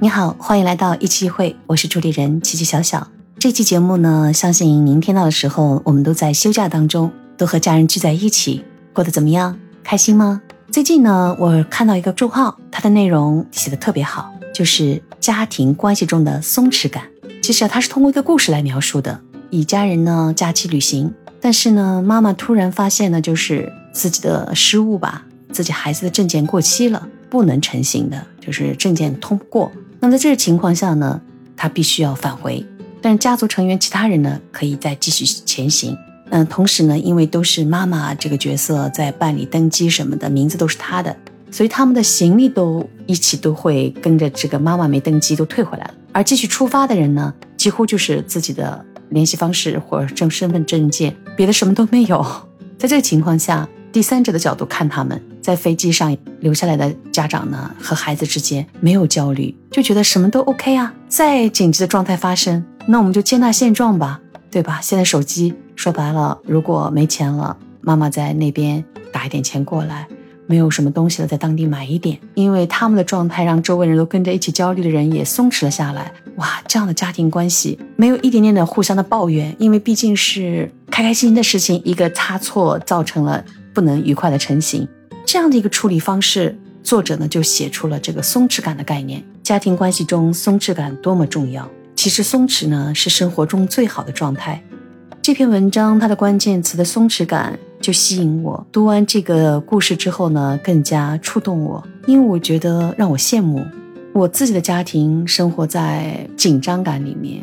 你好，欢迎来到一期一会，我是主理人琪琪小小。这期节目呢，相信您听到的时候，我们都在休假当中，都和家人聚在一起，过得怎么样？开心吗？最近呢，我看到一个账号，它的内容写的特别好，就是家庭关系中的松弛感。其实啊，它是通过一个故事来描述的，一家人呢假期旅行，但是呢，妈妈突然发现呢，就是自己的失误吧，自己孩子的证件过期了，不能成行的，就是证件通不过。那在这个情况下呢，他必须要返回。但是家族成员其他人呢，可以再继续前行。嗯，同时呢，因为都是妈妈这个角色在办理登机什么的，名字都是她的，所以他们的行李都一起都会跟着这个妈妈没登机都退回来了。而继续出发的人呢，几乎就是自己的联系方式或者证身份证件，别的什么都没有。在这个情况下，第三者的角度看他们，在飞机上留下来的家长呢，和孩子之间没有焦虑，就觉得什么都 OK 啊。再紧急的状态发生。那我们就接纳现状吧，对吧？现在手机说白了，如果没钱了，妈妈在那边打一点钱过来，没有什么东西了，在当地买一点。因为他们的状态让周围人都跟着一起焦虑的人也松弛了下来。哇，这样的家庭关系没有一点点的互相的抱怨，因为毕竟是开开心心的事情，一个差错造成了不能愉快的成型。这样的一个处理方式，作者呢就写出了这个松弛感的概念。家庭关系中松弛感多么重要。其实松弛呢是生活中最好的状态。这篇文章它的关键词的松弛感就吸引我。读完这个故事之后呢，更加触动我，因为我觉得让我羡慕。我自己的家庭生活在紧张感里面。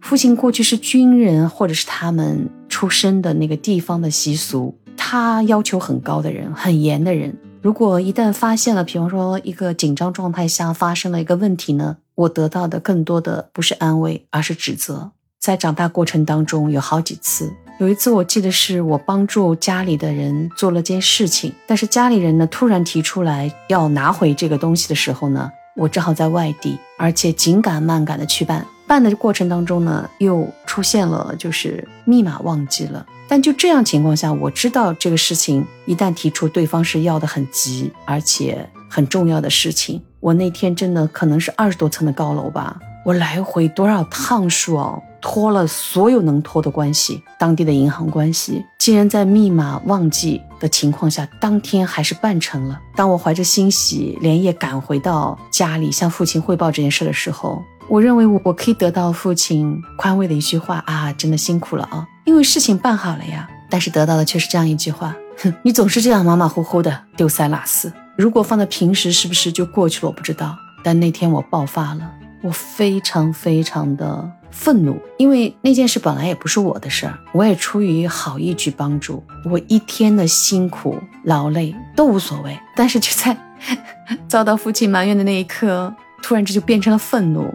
父亲过去是军人，或者是他们出生的那个地方的习俗，他要求很高的人，很严的人。如果一旦发现了，比方说一个紧张状态下发生了一个问题呢？我得到的更多的不是安慰，而是指责。在长大过程当中，有好几次，有一次我记得是我帮助家里的人做了件事情，但是家里人呢突然提出来要拿回这个东西的时候呢，我正好在外地，而且紧赶慢赶的去办。办的过程当中呢，又出现了就是密码忘记了。但就这样情况下，我知道这个事情一旦提出，对方是要的很急，而且很重要的事情。我那天真的可能是二十多层的高楼吧，我来回多少趟数啊，托了所有能托的关系，当地的银行关系，竟然在密码忘记的情况下，当天还是办成了。当我怀着欣喜连夜赶回到家里向父亲汇报这件事的时候，我认为我我可以得到父亲宽慰的一句话啊，真的辛苦了啊，因为事情办好了呀。但是得到的却是这样一句话：哼，你总是这样马马虎虎的，丢三落四。如果放在平时，是不是就过去了？我不知道。但那天我爆发了，我非常非常的愤怒，因为那件事本来也不是我的事儿，我也出于好意去帮助，我一天的辛苦劳累都无所谓。但是就在 遭到父亲埋怨的那一刻，突然这就变成了愤怒。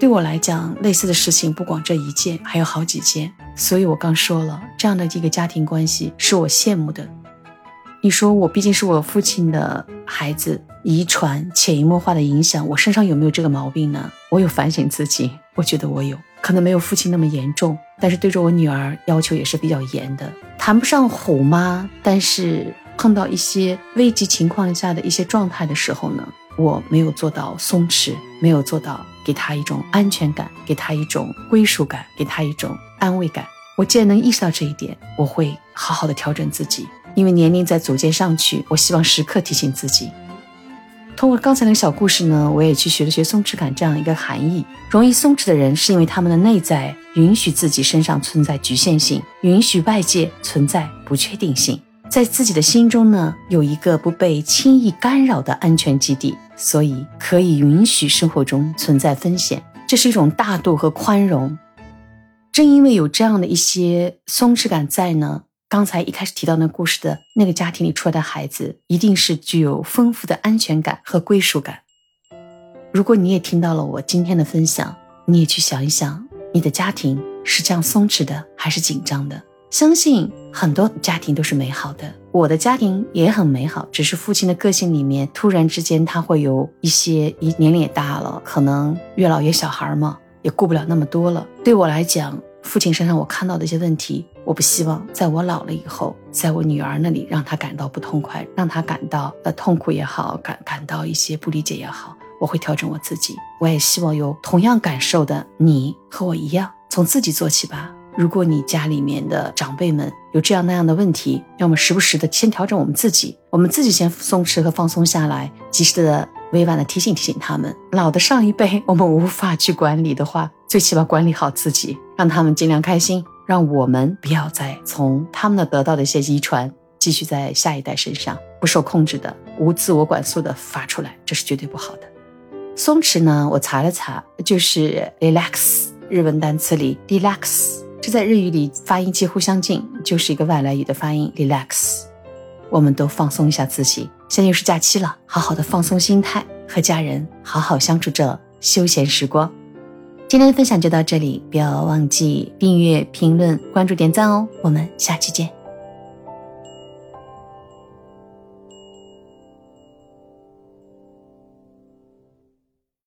对我来讲，类似的事情不光这一件，还有好几件。所以我刚说了，这样的一个家庭关系是我羡慕的。你说我毕竟是我父亲的孩子，遗传潜移默化的影响，我身上有没有这个毛病呢？我有反省自己，我觉得我有，可能没有父亲那么严重，但是对着我女儿要求也是比较严的，谈不上虎妈，但是碰到一些危急情况下的一些状态的时候呢，我没有做到松弛，没有做到给他一种安全感，给他一种归属感，给他一种安慰感。我既然能意识到这一点，我会好好的调整自己。因为年龄在逐渐上去，我希望时刻提醒自己。通过刚才那个小故事呢，我也去学了学松弛感这样一个含义。容易松弛的人，是因为他们的内在允许自己身上存在局限性，允许外界存在不确定性，在自己的心中呢，有一个不被轻易干扰的安全基地，所以可以允许生活中存在风险。这是一种大度和宽容。正因为有这样的一些松弛感在呢。刚才一开始提到那故事的那个家庭里出来的孩子，一定是具有丰富的安全感和归属感。如果你也听到了我今天的分享，你也去想一想，你的家庭是这样松弛的还是紧张的？相信很多家庭都是美好的，我的家庭也很美好，只是父亲的个性里面突然之间他会有一些，一年龄也大了，可能越老越小孩嘛，也顾不了那么多了。对我来讲，父亲身上我看到的一些问题。我不希望在我老了以后，在我女儿那里让她感到不痛快，让她感到呃痛苦也好，感感到一些不理解也好。我会调整我自己。我也希望有同样感受的你和我一样，从自己做起吧。如果你家里面的长辈们有这样那样的问题，让我们时不时的先调整我们自己，我们自己先松弛和放松下来，及时的委婉的提醒提醒他们。老的上一辈我们无法去管理的话，最起码管理好自己，让他们尽量开心，让我们不要再从他们的得到的一些遗传继续在下一代身上不受控制的无自我管束的发出来，这是绝对不好的。松弛呢，我查了查，就是 relax，日文单词里 relax。这在日语里发音几乎相近，就是一个外来语的发音。Relax，我们都放松一下自己。现在又是假期了，好好的放松心态，和家人好好相处这休闲时光。今天的分享就到这里，不要忘记订阅、评论、关注、点赞哦。我们下期见。